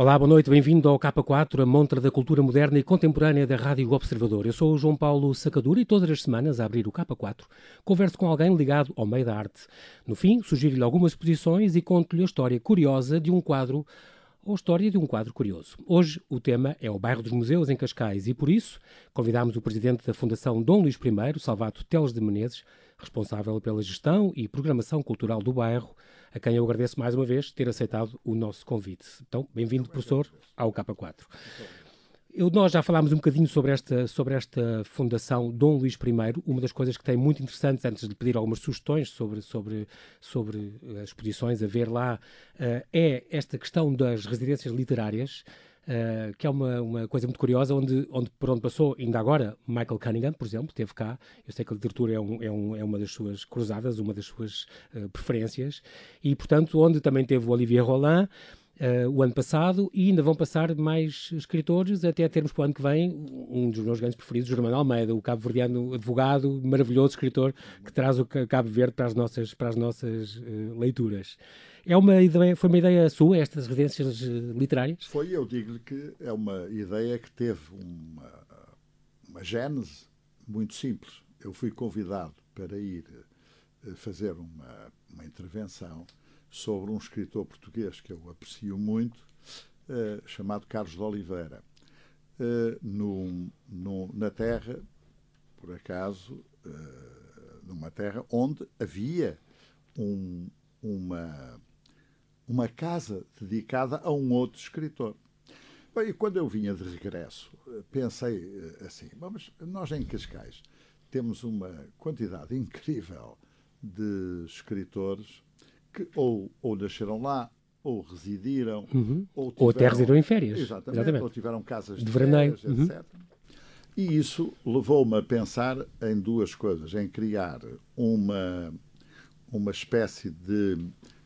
Olá, boa noite, bem-vindo ao K4, a montra da cultura moderna e contemporânea da Rádio Observador. Eu sou o João Paulo Sacadura e todas as semanas, a abrir o K4, converso com alguém ligado ao meio da arte. No fim, sugiro-lhe algumas exposições e conto-lhe a história curiosa de um quadro ou história de um quadro curioso. Hoje o tema é o bairro dos museus em Cascais e por isso convidámos o presidente da Fundação Dom Luís I, Salvato Teles de Menezes, responsável pela gestão e programação cultural do bairro, a quem eu agradeço mais uma vez ter aceitado o nosso convite. Então, bem-vindo, professor, ao K4. Eu, nós já falámos um bocadinho sobre esta, sobre esta Fundação Dom Luís I. Uma das coisas que tem muito interessantes, antes de pedir algumas sugestões sobre, sobre, sobre as exposições a ver lá, uh, é esta questão das residências literárias. Uh, que é uma, uma coisa muito curiosa, onde, onde por onde passou, ainda agora, Michael Cunningham, por exemplo, esteve cá. Eu sei que a literatura é, um, é, um, é uma das suas cruzadas, uma das suas uh, preferências, e portanto, onde também teve o Olivier Roland. Uh, o ano passado e ainda vão passar mais escritores até termos para o ano que vem um dos meus grandes preferidos, Germano Almeida, o cabo-verdiano advogado, maravilhoso escritor que traz o Cabo Verde para as nossas, para as nossas uh, leituras. É uma ideia, foi uma ideia sua, estas residências uh, literárias? Foi, eu digo-lhe que é uma ideia que teve uma, uma gênese muito simples. Eu fui convidado para ir fazer uma, uma intervenção sobre um escritor português que eu aprecio muito, uh, chamado Carlos de Oliveira. No, na terra, por acaso, uh, numa terra onde havia um, uma, uma casa dedicada a um outro escritor. Bem, e quando eu vinha de regresso, pensei assim: mas nós em Cascais temos uma quantidade incrível de escritores que ou, ou nasceram lá, ou residiram, uhum. ou, tiveram, ou até residiram em férias. Exatamente, exatamente. ou tiveram casas de, de uhum. etc. E isso levou-me a pensar em duas coisas: em criar uma, uma espécie de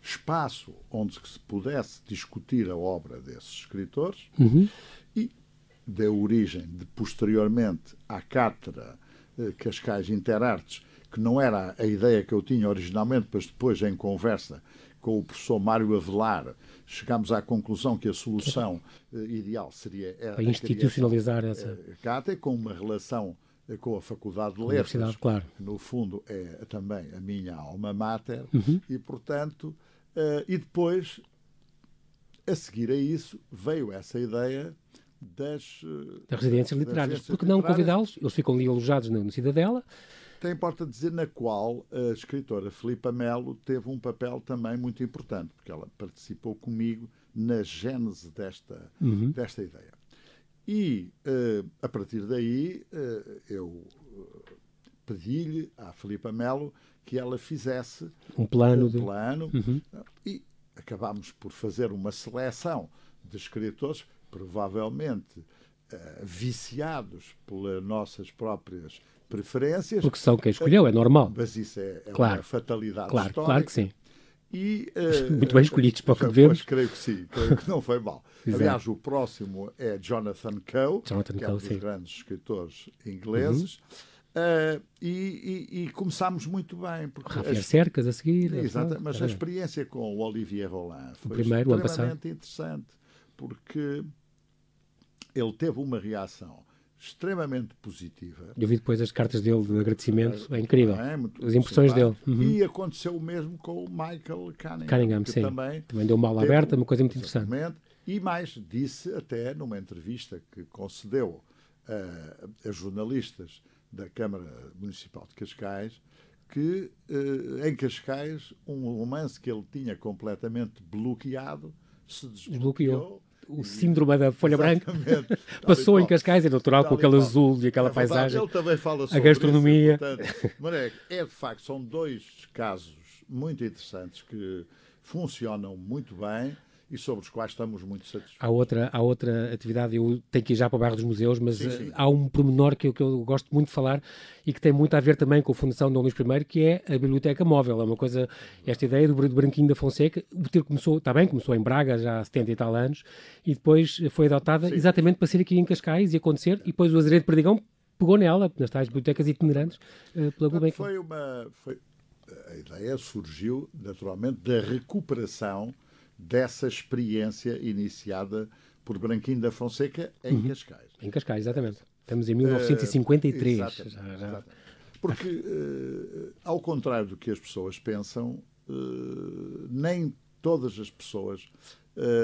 espaço onde se pudesse discutir a obra desses escritores uhum. e deu origem, de, posteriormente, à Cátedra eh, Cascais Interartes, que não era a ideia que eu tinha originalmente, mas depois, em conversa com o professor Mário Avelar, chegámos à conclusão que a solução uh, ideal seria a, institucionalizar a essa uh, CATA, com uma relação uh, com a Faculdade de Letras, claro. que no fundo é também a minha alma mater, uhum. e portanto, e depois, a seguir a isso, veio essa ideia das, das residências literárias. Porque não convidá-los? Eles ficam ali alojados na, na Cidadela até importa dizer na qual a escritora Filipa Melo teve um papel também muito importante, porque ela participou comigo na gênese desta, uhum. desta ideia. E, uh, a partir daí, uh, eu uh, pedi-lhe à Filipa Melo que ela fizesse um plano, um de... plano uhum. e acabámos por fazer uma seleção de escritores, provavelmente viciados pelas nossas próprias preferências. Porque são quem escolheu, é normal. Mas isso é, é claro. uma fatalidade claro, histórica. Claro que sim. E, uh, Muito bem escolhidos para o que devemos. creio que sim, creio que não foi mal. Aliás, o próximo é Jonathan Coe, Jonathan que é Coe, um dos sim. grandes escritores ingleses. Uhum. Uh, e, e, e, começámos muito bem. Rafael as... Cercas a seguir. Exato, mas a experiência com o Olivier Roland foi o primeiro, extremamente interessante, porque ele teve uma reação extremamente positiva. Eu vi depois as cartas dele de agradecimento, é incrível. É, as impressões dele. Uhum. E aconteceu o mesmo com o Michael Cunningham. Cunningham, sim. Também, também deu uma aula aberta, uma coisa muito interessante. E mais, disse até numa entrevista que concedeu uh, a jornalistas da Câmara Municipal de Cascais, que uh, em Cascais um romance que ele tinha completamente bloqueado se desbloqueou o síndrome da folha branca. Passou em Cascais, é natural, com aquele azul e aquela é paisagem. Ele também fala sobre a gastronomia. Isso, portanto, é de facto, são dois casos muito interessantes que funcionam muito bem e sobre os quais estamos muito satisfeitos. Há outra, há outra atividade, eu tenho que ir já para o bairro dos museus, mas sim, sim. há um pormenor que eu, que eu gosto muito de falar e que tem muito a ver também com a Fundação Dom Luís I, que é a Biblioteca Móvel. É uma coisa, esta ideia do Branquinho da Fonseca, o ter começou, está bem, começou em Braga já há 70 e tal anos, e depois foi adotada sim. exatamente para ser aqui em Cascais e acontecer, e depois o Azeredo de Perdigão pegou nela, nas tais bibliotecas itinerantes, uh, pela Gulbenkian. Foi uma... Foi, a ideia surgiu, naturalmente, da recuperação dessa experiência iniciada por Branquinho da Fonseca em uhum. Cascais. Em Cascais, exatamente. Estamos em 1953. Uh, exatamente, já, já. Exatamente. Porque, uh, ao contrário do que as pessoas pensam, uh, nem todas as pessoas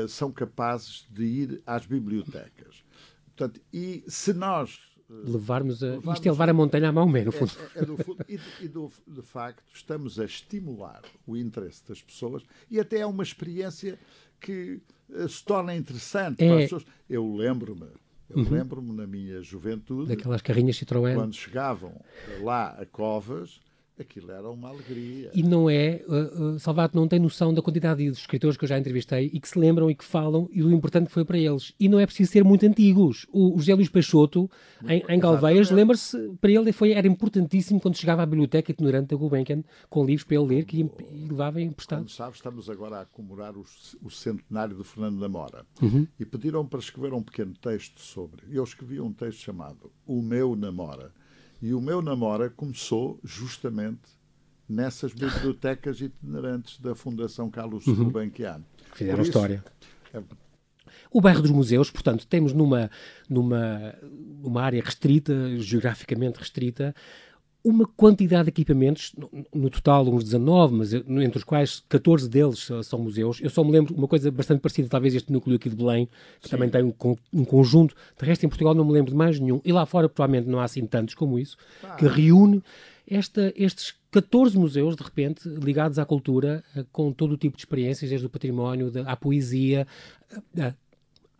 são capazes de ir às bibliotecas. Portanto, e se nós levarmos a. Levarmos, isto é levar a montanha à mão mesmo, no fundo. É, é do fundo. E, e do, de facto, estamos a estimular o interesse das pessoas e até é uma experiência que se torna interessante é... para as pessoas. Eu lembro-me eu uhum. lembro-me na minha juventude. Daquelas carrinhas Citroën. Quando chegavam lá a Covas, aquilo era uma alegria. E não é, uh, uh, Salvato não tem noção da quantidade de escritores que eu já entrevistei e que se lembram e que falam e do importante que foi para eles. E não é preciso ser muito antigos. O, o José Luís Peixoto, em, em Galveias, lembra-se, para ele foi, era importantíssimo quando chegava à biblioteca itinerante da Gulbenkian com livros para ele ler que ia, e levava emprestado. Como sabes, estamos agora a comemorar o, o centenário do Fernando da Mora uhum. e pediram para escrever um pequeno texto sobre. Eu escrevi um texto chamado O Meu Namora e o meu namora começou justamente nessas bibliotecas itinerantes da Fundação Carlos uhum. Gulbenkian. Fizeram isso, história. É... O bairro dos museus, portanto, temos numa, numa, numa área restrita, geograficamente restrita, uma quantidade de equipamentos, no, total uns 19, mas entre os quais 14 deles são museus. Eu só me lembro uma coisa bastante parecida, talvez este núcleo aqui de Belém, que Sim. também tem um, um, conjunto. De resto, em Portugal não me lembro de mais nenhum. E lá fora, provavelmente, não há assim tantos como isso, ah. que reúne esta, estes 14 museus, de repente, ligados à cultura, eh, com todo o tipo de experiências, desde o património, à poesia,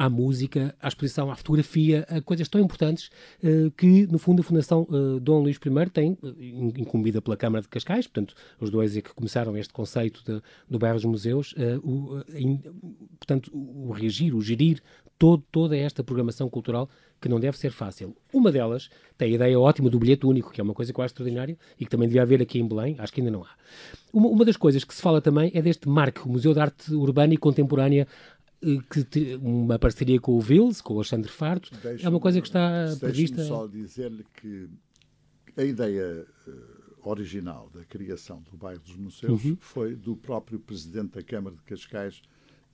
à música, à exposição, à fotografia, a coisas tão importantes uh, que, no fundo, a Fundação uh, Dom Luís I tem, uh, incumbida pela Câmara de Cascais, portanto, os dois é que começaram este conceito de, do bairro dos museus, o, portanto, o reagir, o gerir todo, toda esta programação cultural que não deve ser fácil. Uma delas tem a ideia ótima do bilhete único, que é uma coisa quase extraordinária e que também devia haver aqui em Belém, acho que ainda não há. Uma, uma das coisas que se fala também é deste MARC, o Museu de Arte Urbana e Contemporânea que te, uma parceria com o Vils, com o Alexandre Farto, é uma coisa que está prevista. só dizer-lhe que a ideia uh, original da criação do bairro dos museus uhum. foi do próprio presidente da Câmara de Cascais,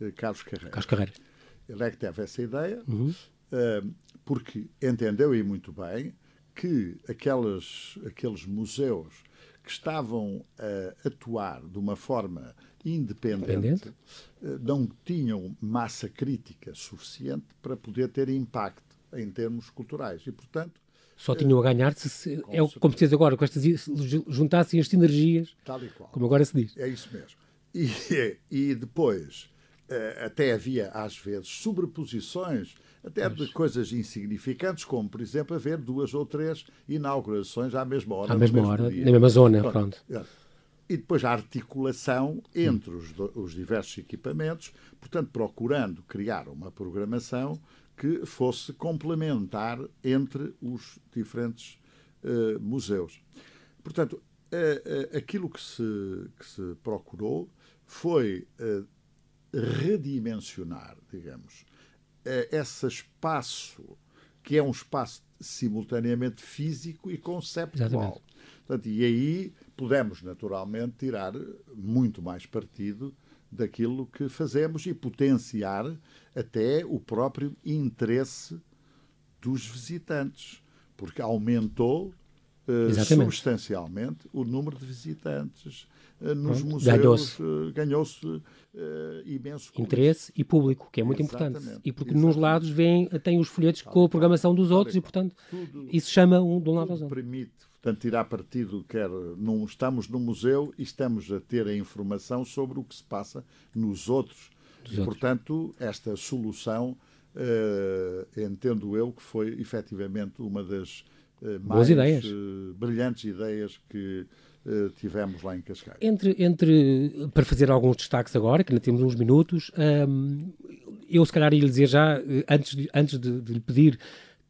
uh, Carlos Carreira. Carlos Carreira. Ele é que teve essa ideia, uhum. uh, porque entendeu e muito bem que aquelas, aqueles museus que estavam a atuar de uma forma independente, independente, eh, não tinham massa crítica suficiente para poder ter impacto em termos culturais. E, portanto, só tinham a ganhar se, se é o se diz agora, com estas, juntassem as sinergias, como agora se diz. É isso mesmo. E, e depois, eh, até havia, às vezes, sobreposições, até de coisas insignificantes, como, por exemplo, haver duas ou três inaugurações à mesma hora. À mesma hora, dia. na mesma zona, pronto. pronto e depois a articulação entre os, os, diversos equipamentos, portanto, procurando criar uma programação que fosse complementar entre os diferentes uh, museus. Portanto, uh, uh, aquilo que se, que se procurou foi redimensionar, digamos, esse espaço, que é um espaço simultaneamente físico e conceptual. Portanto, e aí podemos, naturalmente, tirar muito mais partido daquilo que fazemos e potenciar até o próprio interesse dos visitantes, porque aumentou uh, substancialmente o número de visitantes uh, nos Pronto, museus. Ganhou-se uh, imenso interesse e público, que é muito exatamente, importante. E porque exatamente. nos lados vêm, tem os folhetos com a programação dos outros e, portanto, tudo, isso chama um de um lado aos outros. permite portanto, tirar partido, quer num, estamos no museu e estamos a ter a informação sobre o que se passa nos outros. e, portanto, esta solução, uh, entendo eu, que foi efetivamente uma das uh, mais ideias. Uh, brilhantes ideias que tivemos lá em Cascais. Entre, entre, para fazer alguns destaques agora, que ainda temos uns minutos, um, eu se calhar ia lhe dizer já, antes de, antes de, de lhe pedir,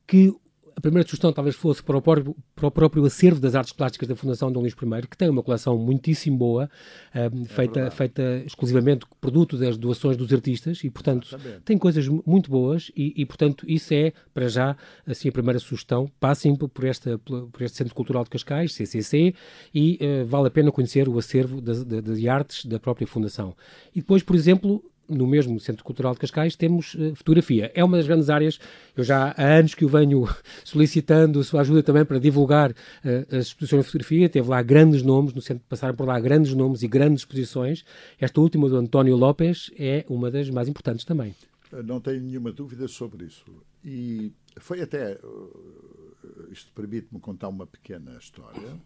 que a primeira sugestão talvez fosse para o, próprio, para o, próprio, acervo das artes plásticas da Fundação Dom Luís I, que tem uma coleção muitíssimo boa, um, é feita, feita exclusivamente produto das doações dos artistas e, portanto, Exatamente. tem coisas muito boas e, e, portanto, isso é, para já, assim, a primeira sugestão. Passem por, esta, por este Centro Cultural de Cascais, CCC, e uh, vale a pena conhecer o acervo de, de, de artes da própria Fundação. E depois, por exemplo, no mesmo Centro Cultural de Cascais, temos uh, fotografia. É uma das grandes áreas, eu já há anos que o venho solicitando a sua ajuda também para divulgar uh, as exposições de fotografia. Teve lá grandes nomes, no centro passaram por lá grandes nomes e grandes exposições. Esta última do António Lopes é uma das mais importantes também. Não tenho nenhuma dúvida sobre isso. E foi até. Isto permite-me contar uma pequena história.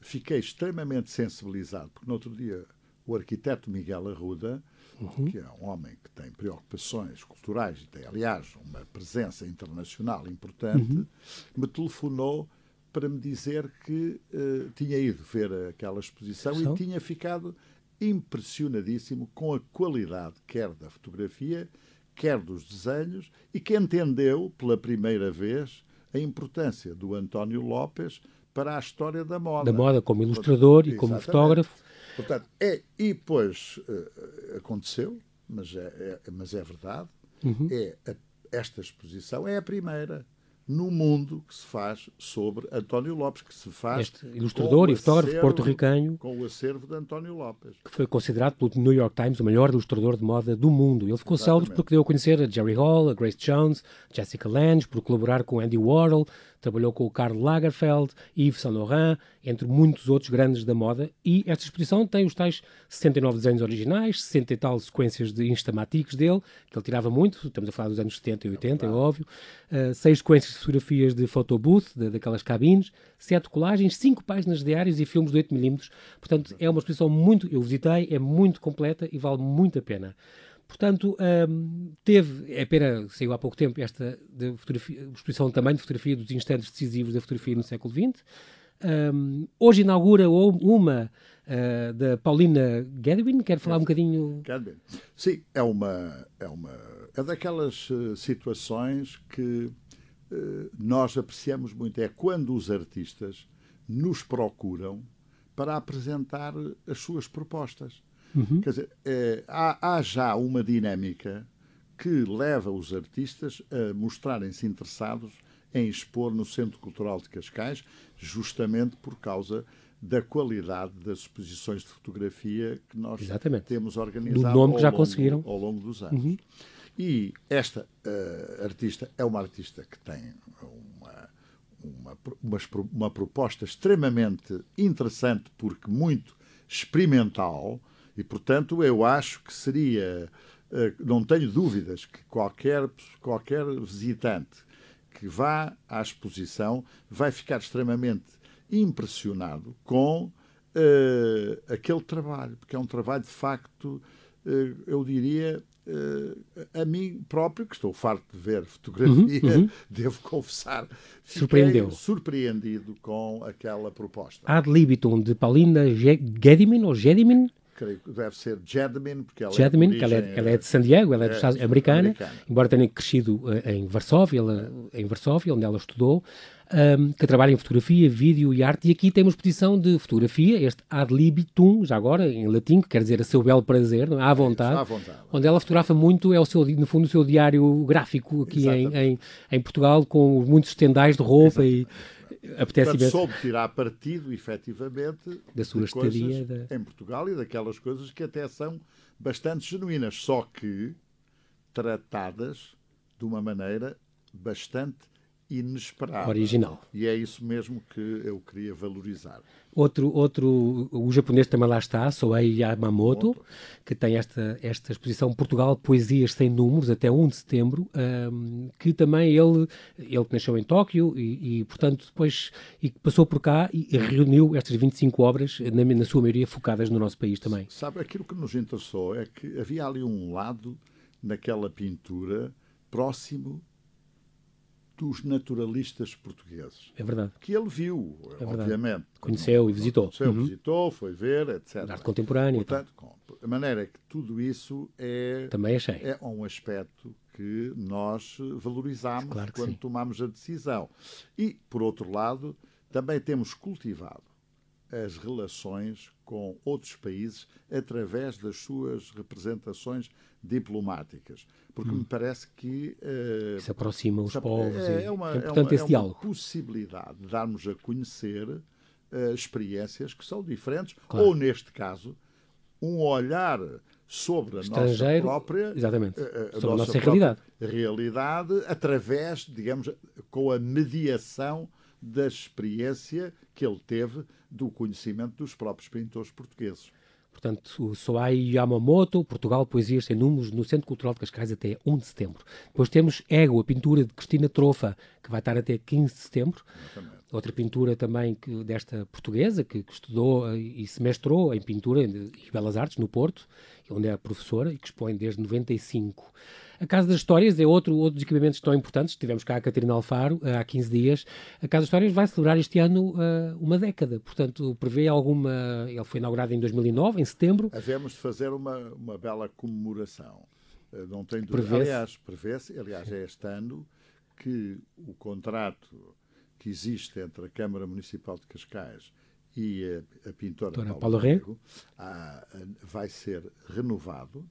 Fiquei extremamente sensibilizado, porque no outro dia o arquiteto Miguel Arruda, uhum. que é um homem que tem preocupações culturais e tem, aliás, uma presença internacional importante, uhum. me telefonou para me dizer que uh, tinha ido ver aquela exposição São? e tinha ficado impressionadíssimo com a qualidade, quer da fotografia, quer dos desenhos, e que entendeu, pela primeira vez, a importância do António Lopes para a história da moda. Da moda, como ilustrador e como fotógrafo. Portanto, é, e depois uh, aconteceu, mas é, é, mas é verdade, uhum. é a, esta exposição é a primeira no mundo que se faz sobre António Lopes, que se faz. Este ilustrador e fotógrafo porto-ricano. Com o acervo de António Lopes. Que foi considerado pelo New York Times o melhor ilustrador de moda do mundo. Ele ficou célebre porque deu a conhecer a Jerry Hall, a Grace Jones, Jessica Lange, por colaborar com Andy Warhol, trabalhou com o Karl Lagerfeld, Yves Saint Laurent, entre muitos outros grandes da moda, e esta exposição tem os tais 69 desenhos originais, 60 e tal sequências de instamáticos dele, que ele tirava muito, estamos a falar dos anos 70 e 80, é, é óbvio, uh, seis sequências de fotografias de photobooth, de, daquelas cabines, sete colagens, cinco páginas diários e filmes de 8mm, portanto é uma exposição muito, eu visitei, é muito completa e vale muito a pena. Portanto, um, teve, é pena, saiu há pouco tempo, esta exposição também de fotografia dos instantes decisivos da fotografia no século XX. Um, hoje inaugura uma uh, da Paulina Gedwin, quer falar um bocadinho? Gedwin. Sim, é uma, é uma é daquelas uh, situações que uh, nós apreciamos muito. É quando os artistas nos procuram para apresentar as suas propostas. Uhum. Quer dizer, é, há, há já uma dinâmica que leva os artistas a mostrarem-se interessados em expor no Centro Cultural de Cascais, justamente por causa da qualidade das exposições de fotografia que nós Exatamente. temos organizado Do nome que já longo, conseguiram. ao longo dos anos. Uhum. E esta uh, artista é uma artista que tem uma, uma, uma, uma proposta extremamente interessante, porque muito experimental, e, portanto, eu acho que seria, eh, não tenho dúvidas que qualquer, qualquer visitante que vá à exposição vai ficar extremamente impressionado com uh, aquele trabalho, porque é um trabalho de facto, uh, eu diria, uh, a mim próprio, que estou farto de ver fotografia, uhum, uhum. devo confessar, Surpreendeu. surpreendido com aquela proposta. Ad libitum de Paulina Gedimin ou Gedimin? Creio que deve ser Jedmin, porque ela Jedmin, é de, origem, ela, é, ela é de San Diego, ela é, é Estados, americana, americana, embora tenha crescido uh, em Varsóvia, ela, em Varsóvia, onde ela estudou, um, que trabalha em fotografia, vídeo e arte, e aqui tem uma exposição de fotografia, este ad libitum, já agora, em latim, que quer dizer a seu belo prazer, não? É? à, vontade, à vontade, onde ela fotografa muito, é o seu, no fundo o seu diário gráfico aqui em, em, em, Portugal, com muitos tendais de roupa Exatamente. e apetece Portanto, soube tirar partido, efetivamente, da sua estadia da... em Portugal e daquelas coisas que até são bastante genuínas, só que tratadas de uma maneira bastante inesperada. Original. E é isso mesmo que eu queria valorizar. Outro, outro, o japonês também lá está, Soei Yamamoto, que tem esta, esta exposição Portugal Poesias Sem Números, até 1 de setembro, um, que também ele, ele que nasceu em Tóquio e, e, portanto, depois e passou por cá e reuniu estas 25 obras, na, na sua maioria focadas no nosso país também. Sabe, aquilo que nos interessou é que havia ali um lado naquela pintura próximo dos naturalistas portugueses. É verdade. Que ele viu, é obviamente. Conheceu e visitou. Conheceu, uhum. visitou, foi ver, etc. Arte contemporânea. Portanto, de maneira que tudo isso é, Também achei. é um aspecto que nós valorizamos claro quando sim. tomamos a decisão. E, por outro lado, também temos cultivado as relações com outros países através das suas representações diplomáticas. Porque hum. me parece que. Uh, se aproxima os povos. É, é, uma, é, uma, é uma possibilidade de darmos a conhecer uh, experiências que são diferentes, claro. ou, neste caso, um olhar sobre a nossa própria, exatamente, a, a sobre nossa a nossa realidade. realidade, através, digamos, com a mediação da experiência que ele teve do conhecimento dos próprios pintores portugueses. Portanto, o Soai Yamamoto, Portugal, Poesias Sem Números, no Centro Cultural de Cascais até 1 de setembro. Depois temos Ego, a pintura de Cristina Trofa, que vai estar até 15 de setembro. Exatamente. Outra pintura também que, desta portuguesa, que, que, estudou e se mestrou em pintura e belas artes no Porto, onde é professora e que expõe desde 95. A Casa das Histórias é outro, outro dos equipamentos que estão importantes. Tivemos cá a Catarina Alfaro eh, há 15 dias. A Casa das Histórias vai celebrar este ano uh, uma década. Portanto, prevê alguma. Ele foi inaugurado em 2009, em setembro. Havemos de fazer uma, uma bela comemoração. Uh, não tem dúvida. Prevê aliás, prevê-se, aliás, é este ano que o contrato que existe entre a Câmara Municipal de Cascais e a, a pintora Paulo, Paulo Rego vai ser renovado,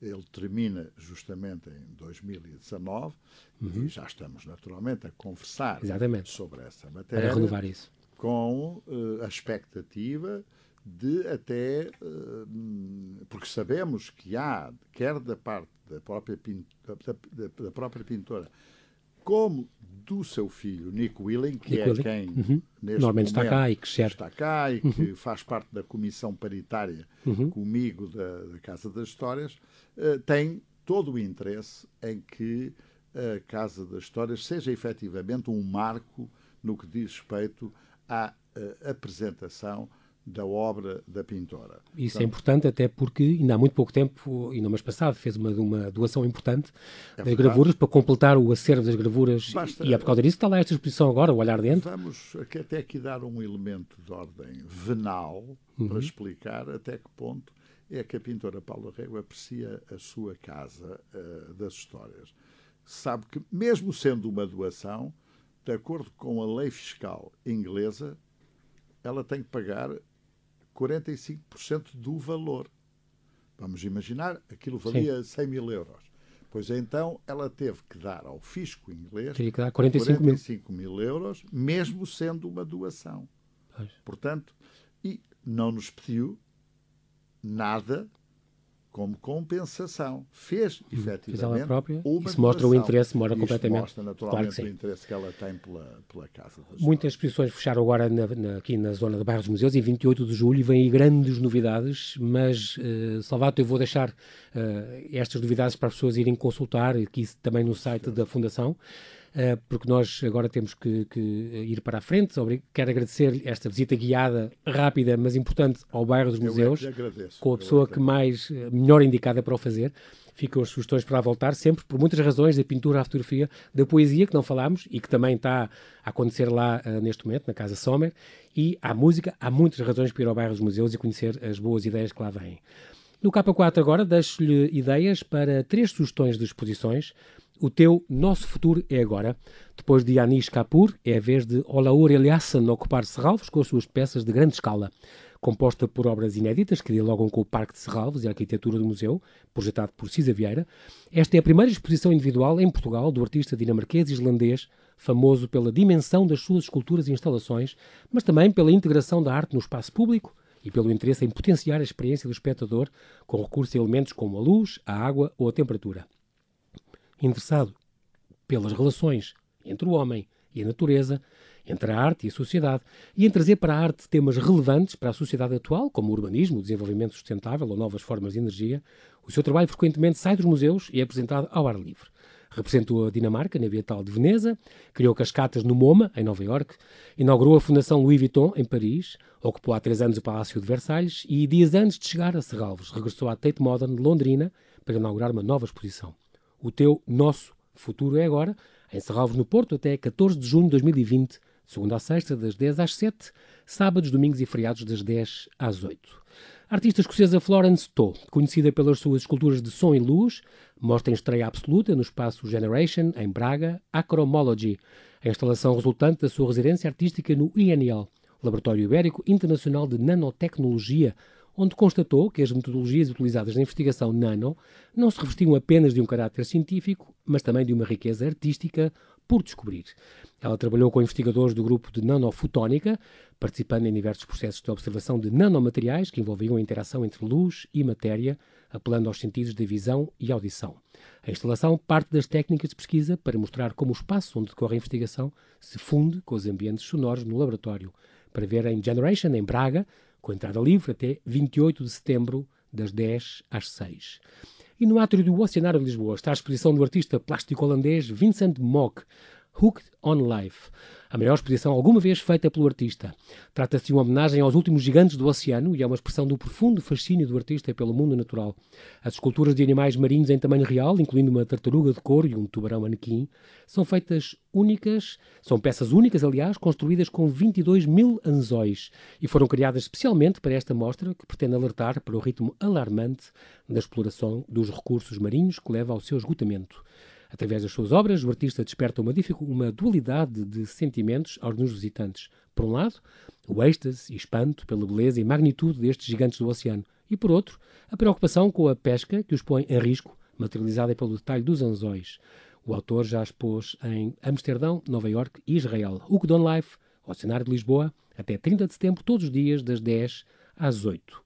ele termina justamente em 2019 uhum. e já estamos naturalmente a conversar Exatamente. sobre essa matéria. Para renovar isso. Com uh, a expectativa de até. Uh, porque sabemos que há, quer da parte da própria, da, da, da própria pintora, como do seu filho, Nick Willing, que Nick é Willing. quem uhum. neste Normalmente está cá e que está cá e que uhum. faz parte da comissão paritária uhum. comigo da, da, Casa das Histórias, uh, tem todo o interesse em que a Casa das Histórias seja efetivamente um marco no que diz respeito à uh, apresentação da obra da pintora. Isso é importante até porque ainda há muito pouco tempo, ainda mês passado, fez uma, uma doação importante é das verdade. gravuras para completar o acervo das gravuras Basta, e é por causa disso que está lá esta exposição agora, o olhar dentro. Vamos até aqui dar um elemento de ordem venal uhum. para explicar até que ponto é que a pintora Paula Rego aprecia a sua casa uh, das histórias. Sabe que, mesmo sendo uma doação, de acordo com a lei fiscal inglesa, ela tem que pagar 45% do valor. Vamos imaginar, aquilo valia Sim. 100 mil euros. Pois então ela teve que dar ao fisco inglês que dar 45, 45 mil. mil. euros, mesmo sendo uma doação. Pois. Portanto, e não nos pediu nada como compensação. Fez, hum, efetivamente, Fez ela própria. Uma Isso mostra o interesse, mora completamente. mostra naturalmente claro o interesse que ela tem pela, pela Casa das Muitas exposições fecharam agora na, na, aqui na zona de Bairros Museus, em 28 de julho, e vêm aí grandes novidades, mas, uh, Salvato, eu vou deixar uh, estas novidades para as pessoas irem consultar, aqui também no site da Fundação. Eh, porque nós agora temos que, que, ir para a frente. Quero agradecer esta visita guiada, rápida, mas importante ao bairro dos museus, com a pessoa que mais, eh, melhor indicada para o fazer. Ficam as sugestões para voltar, sempre por muitas razões, da pintura à fotografia, da poesia, que não falámos e que também está a acontecer lá uh, neste momento, na Casa Sommer, e à música, há muitas razões para ir ao bairro dos museus e conhecer as boas ideias que lá vêm. No K4 agora deixo-lhe ideias para três sugestões de exposições o teu Nosso Futuro é Agora. Depois de Anish Kapoor, é a vez de Olaur Eliasson ocupar Serralvos com as suas peças de grande escala. Composta por obras inéditas que dialogam com o Parque de Serralvos e a arquitetura do museu, projetado por Cisa Vieira, esta é a primeira exposição individual em Portugal do artista dinamarquês islandês, famoso pela dimensão das suas esculturas e instalações, mas também pela integração da arte no espaço público e pelo interesse em potenciar a experiência do espectador com recurso a elementos como a luz, a água ou a temperatura interessado pelas relações entre o homem e a natureza, entre a arte e a sociedade, e em trazer para a arte temas relevantes para a sociedade atual, como o urbanismo, o desenvolvimento sustentável ou novas formas de energia, o seu trabalho frequentemente sai dos museus e é apresentado ao ar livre. Representou a Dinamarca na Bienal de Veneza, criou cascatas no MoMA, em Nova York, inaugurou a Fundação Louis Vuitton, em Paris, ocupou há três anos o Palácio de Versalhes e, dias antes de chegar a Serralves, regressou à Tate Modern de Londrina para inaugurar uma nova exposição. O teu, nosso futuro é agora, em Serralves no Porto, até 14 de junho de 2020, segunda a sexta, das 10 às 7, sábados, domingos e feriados, das 10 às 8. A artista escocesa Florence To, conhecida pelas suas esculturas de som e luz, mostra em estreia absoluta no espaço Generation, em Braga, Acromology, a instalação resultante da sua residência artística no INL, Laboratório Ibérico Internacional de Nanotecnologia, onde constatou que as metodologias utilizadas na investigação nano não se revestiam apenas de um caráter científico, mas também de uma riqueza artística por descobrir. Ela trabalhou com investigadores do grupo de nanofotónica, participando em diversos processos de observação de nanomateriais que envolviam a interação entre luz e matéria, apelando aos sentidos da visão e audição. A instalação parte das técnicas de pesquisa para mostrar como o espaço onde decorre a investigação se funde com os ambientes sonoros no laboratório, para ver em Generation, em Braga, com entrada livre até 28 de setembro, das 10 às 6. E no átrio do Oceanário de Lisboa está a exposição do artista plástico holandês Vincent Mock, Hooked on Life, a maior exposição alguma vez feita pelo artista. Trata-se de uma homenagem aos últimos gigantes do oceano e é uma expressão do profundo fascínio do artista pelo mundo natural. As esculturas de animais marinhos em tamanho real, incluindo uma tartaruga de couro e um tubarão manequim, são feitas únicas, são peças únicas, aliás, construídas com 22 mil anzóis e foram criadas especialmente para esta mostra que pretende alertar para o ritmo alarmante da exploração dos recursos marinhos que leva ao seu esgotamento. Através das suas obras, o artista desperta uma, uma dualidade de sentimentos aos nos visitantes. Por um lado, o êxtase e espanto pela beleza e magnitude destes gigantes do oceano, e por outro, a preocupação com a pesca que os põe em risco, materializada pelo detalhe dos anzóis. O autor já expôs em Amsterdão, Nova York e Israel. Hooked on Life, ao cenário de Lisboa, até 30 de setembro, todos os dias, das 10 às 8.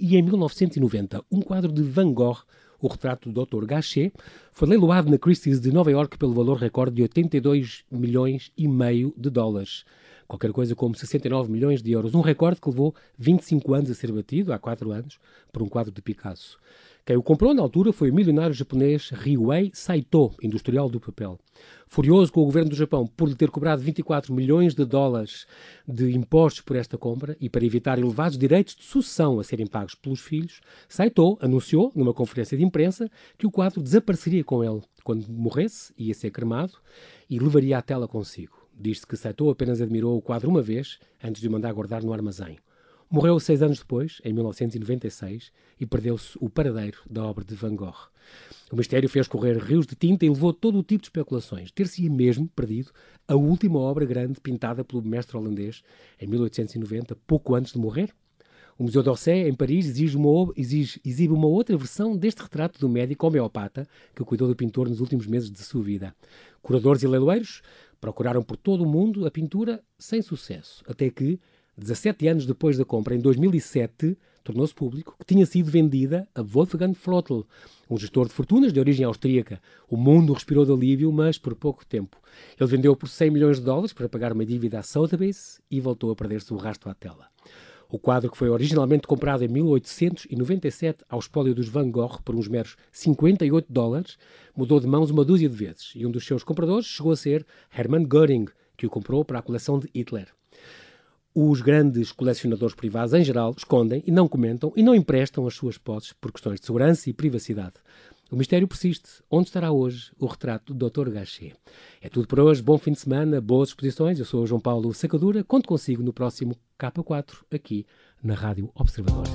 E em 1990, um quadro de Van Gogh o retrato do Dr. Gachet, foi leiloado na Christie's de Nova York pelo valor recorde de 82 milhões e meio de dólares. Qualquer coisa como 69 milhões de euros. Um recorde que levou 25 anos a ser batido, há 4 anos, por um quadro de Picasso. Quem o comprou na altura foi o milionário japonês Ryuei Saito, industrial do papel. Furioso com o governo do Japão por lhe ter cobrado 24 milhões de dólares de impostos por esta compra e para evitar elevados direitos de sucessão a serem pagos pelos filhos, Saito anunciou, numa conferência de imprensa, que o quadro desapareceria com ele. Quando morresse, ia ser cremado e levaria a tela consigo. Diz-se que Saito apenas admirou o quadro uma vez antes de o mandar guardar no armazém. Morreu seis anos depois, em 1996, e perdeu-se o paradeiro da obra de Van Gogh. O mistério fez correr rios de tinta e levou todo o tipo de especulações. Ter-se perdido perdido a última obra grande pintada pelo mestre holandês em 1890, pouco antes de morrer. O Museu d'Orsay, em Paris, exige uma, exige, exibe uma outra versão deste retrato do médico homeopata que cuidou do pintor nos últimos meses de sua vida. Curadores e leiloeiros procuraram por todo o mundo a pintura sem sucesso, até que, 17 anos depois da compra, em 2007, tornou-se público que tinha sido vendida a Wolfgang Flottel, um gestor de fortunas de origem austríaca. O mundo respirou de alívio, mas por pouco tempo. Ele vendeu por 100 milhões de dólares para pagar uma dívida à Sotheby's e voltou a perder-se o rastro à tela. O quadro, que foi originalmente comprado em 1897 ao espólio dos Van Gogh por uns meros 58 dólares, mudou de mãos uma dúzia de vezes e um dos seus compradores chegou a ser Hermann Göring, que o comprou para a coleção de Hitler. Os grandes colecionadores privados, em geral, escondem e não comentam e não emprestam as suas posses por questões de segurança e privacidade. O mistério persiste. Onde estará hoje o retrato do Dr. Gachet? É tudo por hoje. Bom fim de semana, boas exposições. Eu sou o João Paulo Sacadura. Conto consigo no próximo K4, aqui na Rádio Observador.